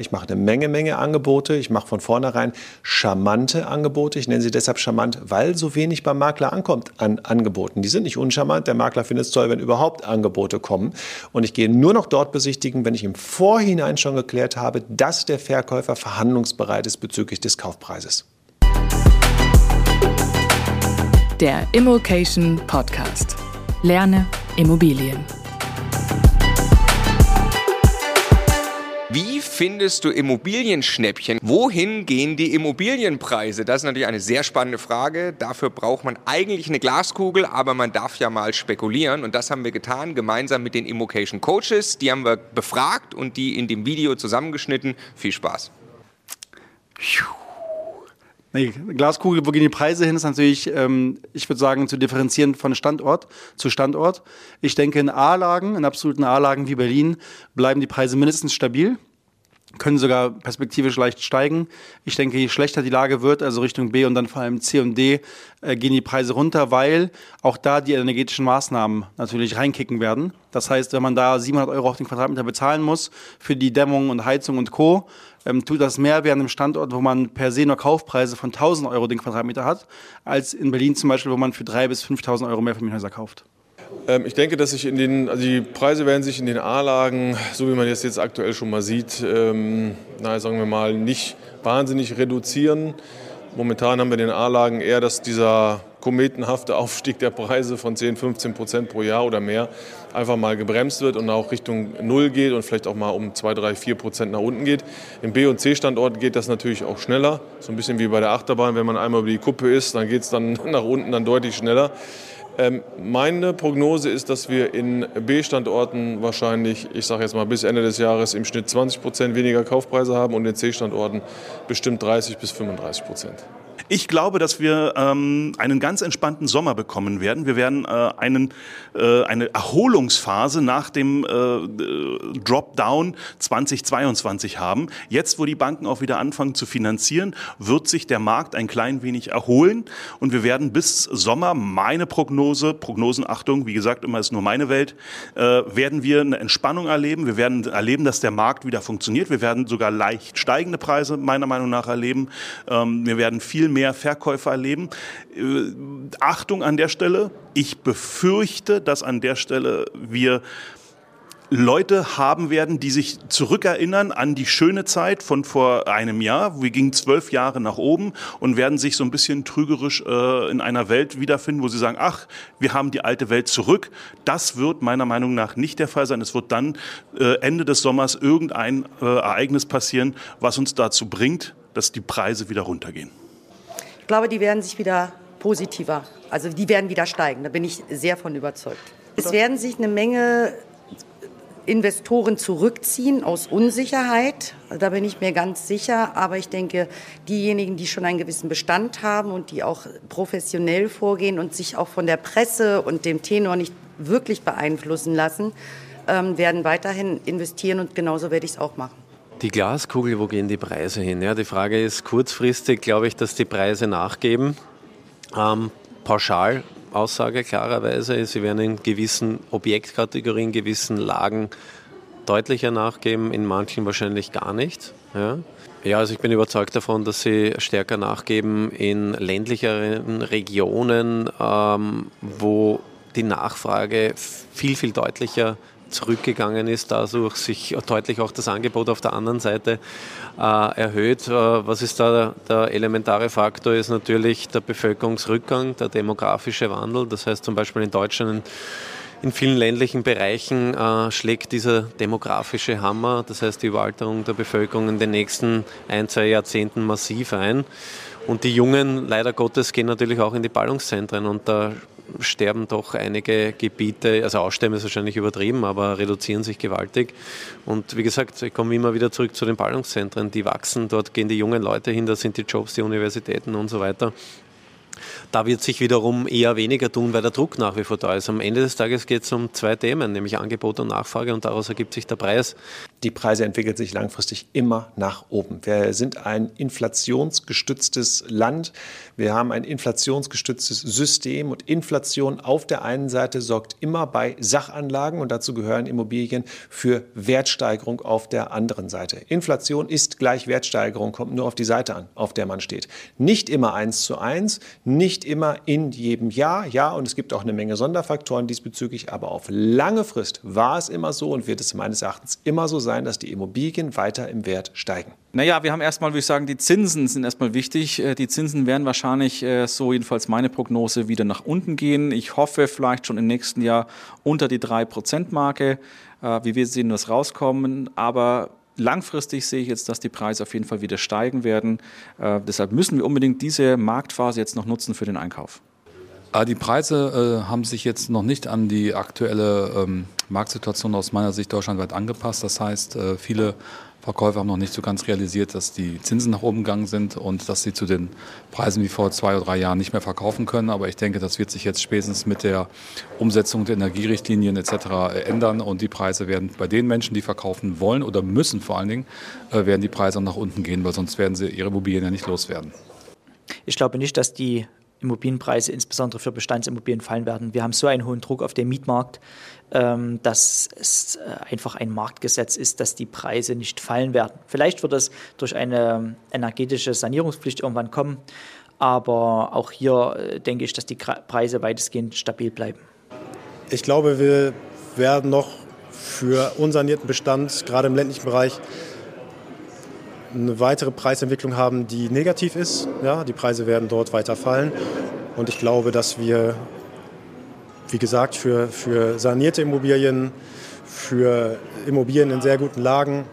Ich mache eine Menge, Menge Angebote. Ich mache von vornherein charmante Angebote. Ich nenne sie deshalb charmant, weil so wenig beim Makler ankommt an Angeboten. Die sind nicht uncharmant. Der Makler findet es toll, wenn überhaupt Angebote kommen. Und ich gehe nur noch dort besichtigen, wenn ich im Vorhinein schon geklärt habe, dass der Verkäufer verhandlungsbereit ist bezüglich des Kaufpreises. Der Immokation Podcast. Lerne Immobilien. Findest du Immobilienschnäppchen? Wohin gehen die Immobilienpreise? Das ist natürlich eine sehr spannende Frage. Dafür braucht man eigentlich eine Glaskugel, aber man darf ja mal spekulieren. Und das haben wir getan, gemeinsam mit den Immocation Coaches. Die haben wir befragt und die in dem Video zusammengeschnitten. Viel Spaß. Nee, Glaskugel, wo gehen die Preise hin, ist natürlich, ähm, ich würde sagen, zu differenzieren von Standort zu Standort. Ich denke, in A-Lagen, in absoluten A-Lagen wie Berlin, bleiben die Preise mindestens stabil, können sogar perspektivisch leicht steigen. Ich denke, je schlechter die Lage wird, also Richtung B und dann vor allem C und D, äh, gehen die Preise runter, weil auch da die energetischen Maßnahmen natürlich reinkicken werden. Das heißt, wenn man da 700 Euro auf den Quadratmeter bezahlen muss für die Dämmung und Heizung und Co., ähm, tut das mehr wie an einem Standort, wo man per se nur Kaufpreise von 1000 Euro den Quadratmeter hat, als in Berlin zum Beispiel, wo man für 3.000 bis 5.000 Euro mehr Familienhäuser kauft. Ähm, ich denke, dass sich in den, also die Preise werden sich in den A-Lagen, so wie man das jetzt aktuell schon mal sieht, ähm, naja, sagen wir mal, nicht wahnsinnig reduzieren. Momentan haben wir in den A-Lagen eher, dass dieser kometenhafte Aufstieg der Preise von 10, 15 Prozent pro Jahr oder mehr einfach mal gebremst wird und auch Richtung Null geht und vielleicht auch mal um 2, 3, 4 Prozent nach unten geht. Im B- und C-Standort geht das natürlich auch schneller, so ein bisschen wie bei der Achterbahn. Wenn man einmal über die Kuppe ist, dann geht es dann nach unten dann deutlich schneller. Ähm, meine Prognose ist, dass wir in B-Standorten wahrscheinlich, ich sage jetzt mal bis Ende des Jahres im Schnitt 20 Prozent weniger Kaufpreise haben und in C-Standorten bestimmt 30 bis 35 Prozent. Ich glaube, dass wir ähm, einen ganz entspannten Sommer bekommen werden. Wir werden äh, einen, äh, eine Erholungsphase nach dem äh, Dropdown 2022 haben. Jetzt, wo die Banken auch wieder anfangen zu finanzieren, wird sich der Markt ein klein wenig erholen und wir werden bis Sommer, meine Prognose, Prognosen, Achtung, wie gesagt, immer ist nur meine Welt, äh, werden wir eine Entspannung erleben. Wir werden erleben, dass der Markt wieder funktioniert. Wir werden sogar leicht steigende Preise meiner Meinung nach erleben. Ähm, wir werden viel mehr mehr Verkäufer erleben. Äh, Achtung an der Stelle, ich befürchte, dass an der Stelle wir Leute haben werden, die sich zurückerinnern an die schöne Zeit von vor einem Jahr. Wir gingen zwölf Jahre nach oben und werden sich so ein bisschen trügerisch äh, in einer Welt wiederfinden, wo sie sagen, ach, wir haben die alte Welt zurück. Das wird meiner Meinung nach nicht der Fall sein. Es wird dann äh, Ende des Sommers irgendein äh, Ereignis passieren, was uns dazu bringt, dass die Preise wieder runtergehen. Ich glaube, die werden sich wieder positiver, also die werden wieder steigen. Da bin ich sehr von überzeugt. Es werden sich eine Menge Investoren zurückziehen aus Unsicherheit. Da bin ich mir ganz sicher. Aber ich denke, diejenigen, die schon einen gewissen Bestand haben und die auch professionell vorgehen und sich auch von der Presse und dem Tenor nicht wirklich beeinflussen lassen, ähm, werden weiterhin investieren und genauso werde ich es auch machen. Die Glaskugel, wo gehen die Preise hin? Ja, die Frage ist kurzfristig, glaube ich, dass die Preise nachgeben. Ähm, pauschal Aussage klarerweise. Sie werden in gewissen Objektkategorien, gewissen Lagen deutlicher nachgeben, in manchen wahrscheinlich gar nicht. Ja. Ja, also ich bin überzeugt davon, dass sie stärker nachgeben in ländlicheren Regionen, ähm, wo die Nachfrage viel, viel deutlicher zurückgegangen ist, dadurch sich deutlich auch das Angebot auf der anderen Seite äh, erhöht. Äh, was ist da der elementare Faktor? Ist natürlich der Bevölkerungsrückgang, der demografische Wandel. Das heißt zum Beispiel in Deutschland in vielen ländlichen Bereichen äh, schlägt dieser demografische Hammer, das heißt die Überalterung der Bevölkerung in den nächsten ein, zwei Jahrzehnten massiv ein. Und die Jungen, leider Gottes, gehen natürlich auch in die Ballungszentren und da sterben doch einige Gebiete, also aussterben ist wahrscheinlich übertrieben, aber reduzieren sich gewaltig. Und wie gesagt, ich komme immer wieder zurück zu den Ballungszentren, die wachsen, dort gehen die jungen Leute hin, da sind die Jobs, die Universitäten und so weiter. Da wird sich wiederum eher weniger tun, weil der Druck nach wie vor da ist. Am Ende des Tages geht es um zwei Themen, nämlich Angebot und Nachfrage und daraus ergibt sich der Preis. Die Preise entwickeln sich langfristig immer nach oben. Wir sind ein inflationsgestütztes Land. Wir haben ein inflationsgestütztes System und Inflation auf der einen Seite sorgt immer bei Sachanlagen und dazu gehören Immobilien für Wertsteigerung auf der anderen Seite. Inflation ist gleich Wertsteigerung, kommt nur auf die Seite an, auf der man steht. Nicht immer eins zu eins, nicht immer in jedem Jahr, ja, und es gibt auch eine Menge Sonderfaktoren diesbezüglich, aber auf lange Frist war es immer so und wird es meines Erachtens immer so sein, dass die Immobilien weiter im Wert steigen. Naja, wir haben erstmal, würde ich sagen, die Zinsen sind erstmal wichtig. Äh, die Zinsen werden wahrscheinlich, äh, so jedenfalls meine Prognose, wieder nach unten gehen. Ich hoffe vielleicht schon im nächsten Jahr unter die 3%-Marke. Äh, wie wir sehen, das rauskommen. Aber langfristig sehe ich jetzt, dass die Preise auf jeden Fall wieder steigen werden. Deshalb müssen wir unbedingt diese Marktphase jetzt noch nutzen für den Einkauf. Ah, die Preise äh, haben sich jetzt noch nicht an die aktuelle ähm, Marktsituation aus meiner Sicht deutschlandweit angepasst. Das heißt, äh, viele Verkäufer haben noch nicht so ganz realisiert, dass die Zinsen nach oben gegangen sind und dass sie zu den Preisen wie vor zwei oder drei Jahren nicht mehr verkaufen können. Aber ich denke, das wird sich jetzt spätestens mit der Umsetzung der Energierichtlinien etc. ändern und die Preise werden bei den Menschen, die verkaufen wollen oder müssen vor allen Dingen, äh, werden die Preise nach unten gehen, weil sonst werden sie ihre Immobilien ja nicht loswerden. Ich glaube nicht, dass die Immobilienpreise insbesondere für Bestandsimmobilien fallen werden. Wir haben so einen hohen Druck auf dem Mietmarkt, ähm, dass es äh, einfach ein Marktgesetz ist, dass die Preise nicht fallen werden. Vielleicht wird es durch eine energetische Sanierungspflicht irgendwann kommen, aber auch hier äh, denke ich, dass die Preise weitestgehend stabil bleiben. Ich glaube, wir werden noch für unsanierten Bestand, gerade im ländlichen Bereich, eine weitere Preisentwicklung haben, die negativ ist. Ja, die Preise werden dort weiter fallen. Und ich glaube, dass wir, wie gesagt, für, für sanierte Immobilien, für Immobilien in sehr guten Lagen,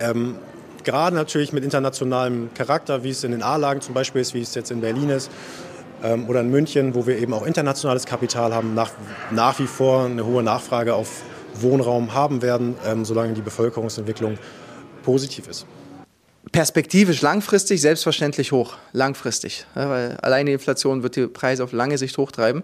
ähm, gerade natürlich mit internationalem Charakter, wie es in den A-Lagen zum Beispiel ist, wie es jetzt in Berlin ist, ähm, oder in München, wo wir eben auch internationales Kapital haben, nach, nach wie vor eine hohe Nachfrage auf Wohnraum haben werden, ähm, solange die Bevölkerungsentwicklung positiv ist perspektivisch langfristig selbstverständlich hoch, langfristig, ja, weil alleine die Inflation wird die Preise auf lange Sicht hochtreiben.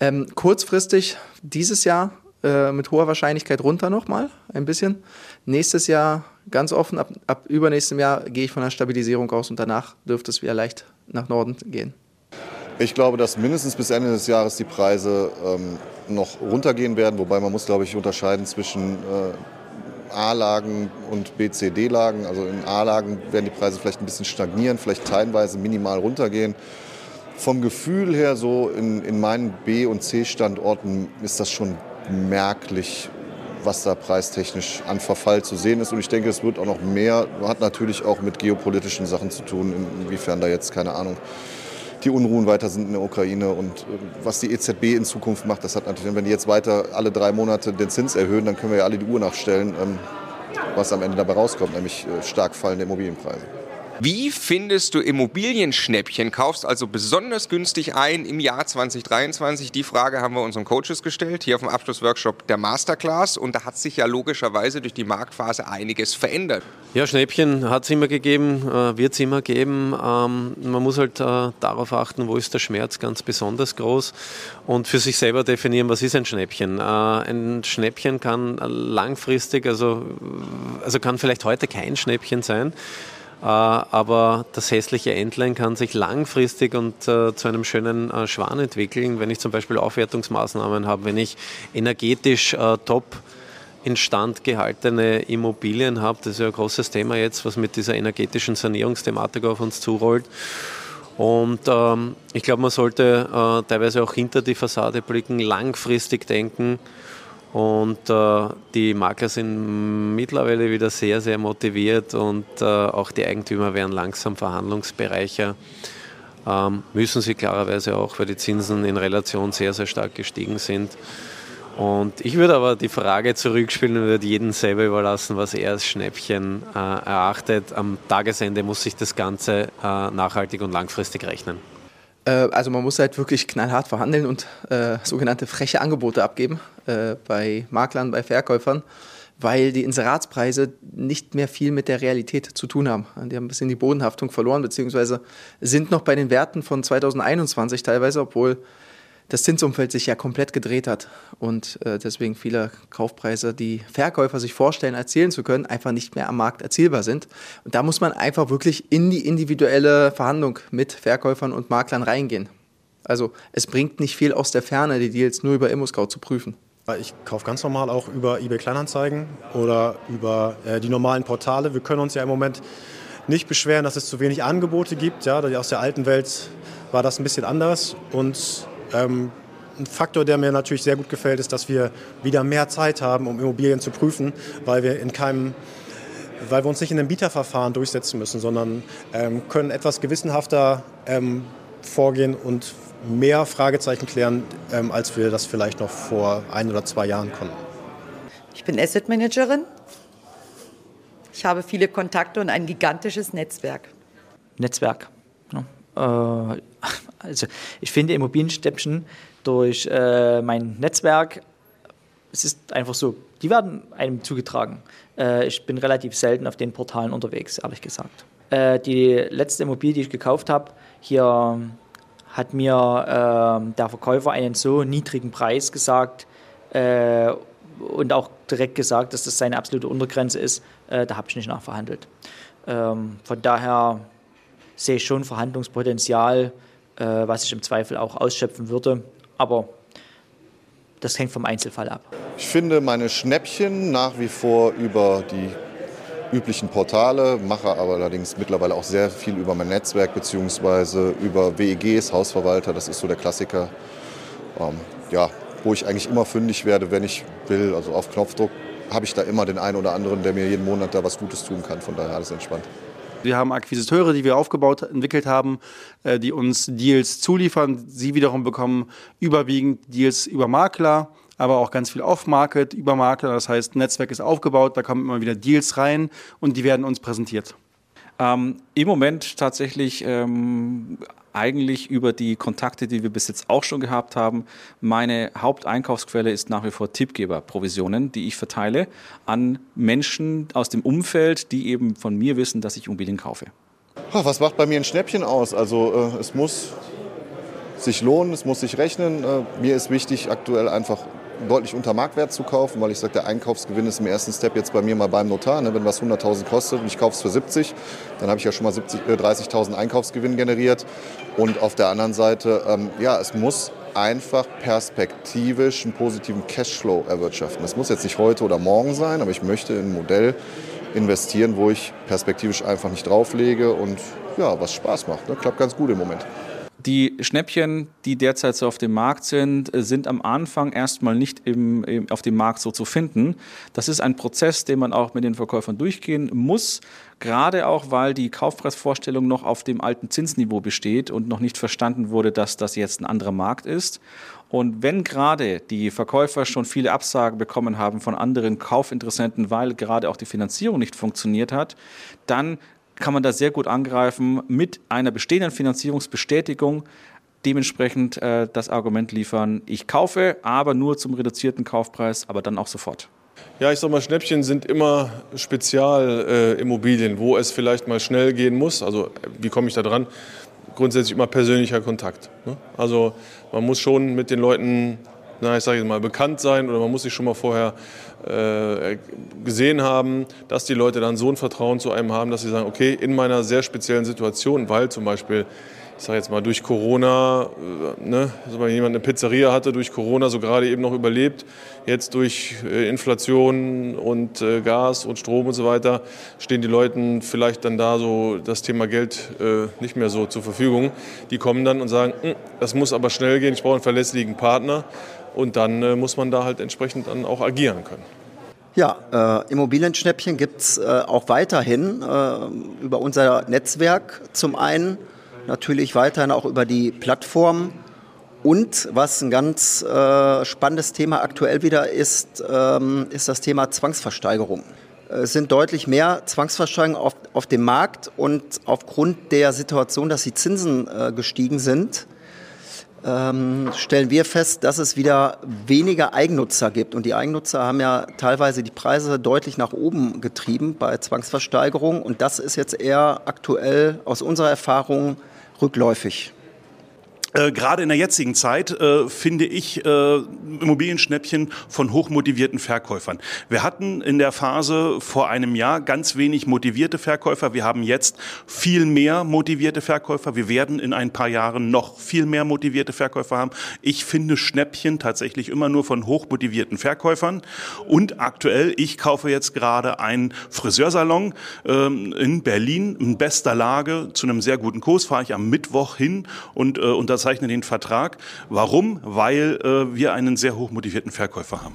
Ähm, kurzfristig dieses Jahr äh, mit hoher Wahrscheinlichkeit runter nochmal ein bisschen. Nächstes Jahr ganz offen, ab, ab übernächstem Jahr gehe ich von einer Stabilisierung aus und danach dürfte es wieder leicht nach Norden gehen. Ich glaube, dass mindestens bis Ende des Jahres die Preise ähm, noch runtergehen werden, wobei man muss, glaube ich, unterscheiden zwischen äh, A-Lagen und B-C-D-Lagen. Also in A-Lagen werden die Preise vielleicht ein bisschen stagnieren, vielleicht teilweise minimal runtergehen. Vom Gefühl her, so in, in meinen B- und C-Standorten ist das schon merklich was da preistechnisch an Verfall zu sehen ist. Und ich denke, es wird auch noch mehr, hat natürlich auch mit geopolitischen Sachen zu tun, inwiefern da jetzt, keine Ahnung, die Unruhen weiter sind in der Ukraine und äh, was die EZB in Zukunft macht, das hat natürlich, wenn die jetzt weiter alle drei Monate den Zins erhöhen, dann können wir ja alle die Uhr nachstellen, ähm, was am Ende dabei rauskommt, nämlich äh, stark fallende Immobilienpreise. Wie findest du Immobilienschnäppchen? Kaufst also besonders günstig ein im Jahr 2023? Die Frage haben wir unseren Coaches gestellt, hier auf dem Abschlussworkshop der Masterclass. Und da hat sich ja logischerweise durch die Marktphase einiges verändert. Ja, Schnäppchen hat es immer gegeben, äh, wird es immer geben. Ähm, man muss halt äh, darauf achten, wo ist der Schmerz ganz besonders groß und für sich selber definieren, was ist ein Schnäppchen. Äh, ein Schnäppchen kann langfristig, also, also kann vielleicht heute kein Schnäppchen sein. Äh, aber das hässliche Entlein kann sich langfristig und äh, zu einem schönen äh, Schwan entwickeln, wenn ich zum Beispiel Aufwertungsmaßnahmen habe, wenn ich energetisch top instand gehaltene Immobilien habe. Das ist ja ein großes Thema jetzt, was mit dieser energetischen Sanierungsthematik auf uns zurollt. Und ähm, ich glaube, man sollte äh, teilweise auch hinter die Fassade blicken, langfristig denken und äh, die Makler sind mittlerweile wieder sehr, sehr motiviert und äh, auch die Eigentümer werden langsam Verhandlungsbereicher. Ähm, müssen sie klarerweise auch, weil die Zinsen in Relation sehr, sehr stark gestiegen sind. Und ich würde aber die Frage zurückspielen und würde jeden selber überlassen, was er als Schnäppchen äh, erachtet. Am Tagesende muss sich das Ganze äh, nachhaltig und langfristig rechnen. Äh, also man muss halt wirklich knallhart verhandeln und äh, sogenannte freche Angebote abgeben äh, bei Maklern, bei Verkäufern, weil die Inseratspreise nicht mehr viel mit der Realität zu tun haben. Die haben ein bisschen die Bodenhaftung verloren, beziehungsweise sind noch bei den Werten von 2021 teilweise, obwohl das Zinsumfeld sich ja komplett gedreht hat und äh, deswegen viele Kaufpreise, die Verkäufer sich vorstellen, erzielen zu können, einfach nicht mehr am Markt erzielbar sind. Und da muss man einfach wirklich in die individuelle Verhandlung mit Verkäufern und Maklern reingehen. Also es bringt nicht viel aus der Ferne, die Deals nur über ImmoScout zu prüfen. Ich kaufe ganz normal auch über eBay Kleinanzeigen oder über äh, die normalen Portale. Wir können uns ja im Moment nicht beschweren, dass es zu wenig Angebote gibt. Ja, aus der alten Welt war das ein bisschen anders und ähm, ein Faktor, der mir natürlich sehr gut gefällt, ist, dass wir wieder mehr Zeit haben, um Immobilien zu prüfen, weil wir in keinem weil wir uns nicht in einem Bieterverfahren durchsetzen müssen, sondern ähm, können etwas gewissenhafter ähm, vorgehen und mehr Fragezeichen klären, ähm, als wir das vielleicht noch vor ein oder zwei Jahren konnten. Ich bin Asset Managerin. Ich habe viele Kontakte und ein gigantisches Netzwerk. Netzwerk. Äh, also ich finde Immobilienstäppchen durch äh, mein Netzwerk, es ist einfach so, die werden einem zugetragen. Äh, ich bin relativ selten auf den Portalen unterwegs, ehrlich gesagt. Äh, die letzte Immobilie, die ich gekauft habe, hier hat mir äh, der Verkäufer einen so niedrigen Preis gesagt äh, und auch direkt gesagt, dass das seine absolute Untergrenze ist. Äh, da habe ich nicht nachverhandelt. Ähm, von daher sehe ich schon Verhandlungspotenzial äh, was ich im Zweifel auch ausschöpfen würde. Aber das hängt vom Einzelfall ab. Ich finde meine Schnäppchen nach wie vor über die üblichen Portale, mache aber allerdings mittlerweile auch sehr viel über mein Netzwerk bzw. über WEGs, Hausverwalter, das ist so der Klassiker. Ähm, ja, wo ich eigentlich immer fündig werde, wenn ich will, also auf Knopfdruck habe ich da immer den einen oder anderen, der mir jeden Monat da was Gutes tun kann. Von daher alles entspannt. Wir haben Akquisiteure, die wir aufgebaut, entwickelt haben, äh, die uns Deals zuliefern. Sie wiederum bekommen überwiegend Deals über Makler, aber auch ganz viel Off-Market über Makler. Das heißt, Netzwerk ist aufgebaut, da kommen immer wieder Deals rein und die werden uns präsentiert. Ähm, Im Moment tatsächlich ähm, eigentlich über die Kontakte, die wir bis jetzt auch schon gehabt haben. Meine Haupteinkaufsquelle ist nach wie vor Tippgeberprovisionen, die ich verteile an Menschen aus dem Umfeld, die eben von mir wissen, dass ich Immobilien kaufe. Was macht bei mir ein Schnäppchen aus? Also äh, es muss sich lohnen, es muss sich rechnen. Äh, mir ist wichtig, aktuell einfach deutlich unter Marktwert zu kaufen, weil ich sage, der Einkaufsgewinn ist im ersten Step jetzt bei mir mal beim Notar. Ne? Wenn was 100.000 kostet und ich kaufe es für 70, dann habe ich ja schon mal äh, 30.000 Einkaufsgewinn generiert. Und auf der anderen Seite, ähm, ja, es muss einfach perspektivisch einen positiven Cashflow erwirtschaften. Das muss jetzt nicht heute oder morgen sein, aber ich möchte in ein Modell investieren, wo ich perspektivisch einfach nicht drauflege und ja, was Spaß macht. Ne? Klappt ganz gut im Moment. Die Schnäppchen, die derzeit so auf dem Markt sind, sind am Anfang erstmal nicht im, im, auf dem Markt so zu finden. Das ist ein Prozess, den man auch mit den Verkäufern durchgehen muss, gerade auch, weil die Kaufpreisvorstellung noch auf dem alten Zinsniveau besteht und noch nicht verstanden wurde, dass das jetzt ein anderer Markt ist. Und wenn gerade die Verkäufer schon viele Absagen bekommen haben von anderen Kaufinteressenten, weil gerade auch die Finanzierung nicht funktioniert hat, dann kann man da sehr gut angreifen mit einer bestehenden Finanzierungsbestätigung dementsprechend äh, das Argument liefern, ich kaufe, aber nur zum reduzierten Kaufpreis, aber dann auch sofort. Ja, ich sag mal, Schnäppchen sind immer Spezialimmobilien, äh, wo es vielleicht mal schnell gehen muss. Also, wie komme ich da dran? Grundsätzlich immer persönlicher Kontakt. Ne? Also, man muss schon mit den Leuten, na, ich sage mal, bekannt sein oder man muss sich schon mal vorher äh, gesehen haben, dass die Leute dann so ein Vertrauen zu einem haben, dass sie sagen, okay, in meiner sehr speziellen Situation, weil zum Beispiel ich sage jetzt mal, durch Corona, äh, ne, also wenn jemand eine Pizzeria hatte, durch Corona so gerade eben noch überlebt, jetzt durch äh, Inflation und äh, Gas und Strom und so weiter, stehen die Leuten vielleicht dann da so das Thema Geld nicht mehr so zur Verfügung. Die kommen dann und sagen, hm, das muss aber schnell gehen, ich brauche einen verlässlichen Partner und dann muss man da halt entsprechend dann auch agieren können. Ja, äh, Immobilienschnäppchen gibt es äh, auch weiterhin äh, über unser Netzwerk zum einen natürlich weiterhin auch über die Plattform. Und was ein ganz äh, spannendes Thema aktuell wieder ist, ähm, ist das Thema Zwangsversteigerung. Es sind deutlich mehr Zwangsversteigerungen auf, auf dem Markt und aufgrund der Situation, dass die Zinsen äh, gestiegen sind, ähm, stellen wir fest, dass es wieder weniger Eigennutzer gibt. Und die Eigennutzer haben ja teilweise die Preise deutlich nach oben getrieben bei Zwangsversteigerung. Und das ist jetzt eher aktuell aus unserer Erfahrung rückläufig. Äh, gerade in der jetzigen Zeit äh, finde ich äh, Immobilienschnäppchen von hochmotivierten Verkäufern. Wir hatten in der Phase vor einem Jahr ganz wenig motivierte Verkäufer. Wir haben jetzt viel mehr motivierte Verkäufer. Wir werden in ein paar Jahren noch viel mehr motivierte Verkäufer haben. Ich finde Schnäppchen tatsächlich immer nur von hochmotivierten Verkäufern. Und aktuell, ich kaufe jetzt gerade einen Friseursalon ähm, in Berlin in bester Lage zu einem sehr guten Kurs. Fahre ich am Mittwoch hin und, äh, und unterzeichnen den Vertrag. Warum? Weil äh, wir einen sehr hochmotivierten Verkäufer haben.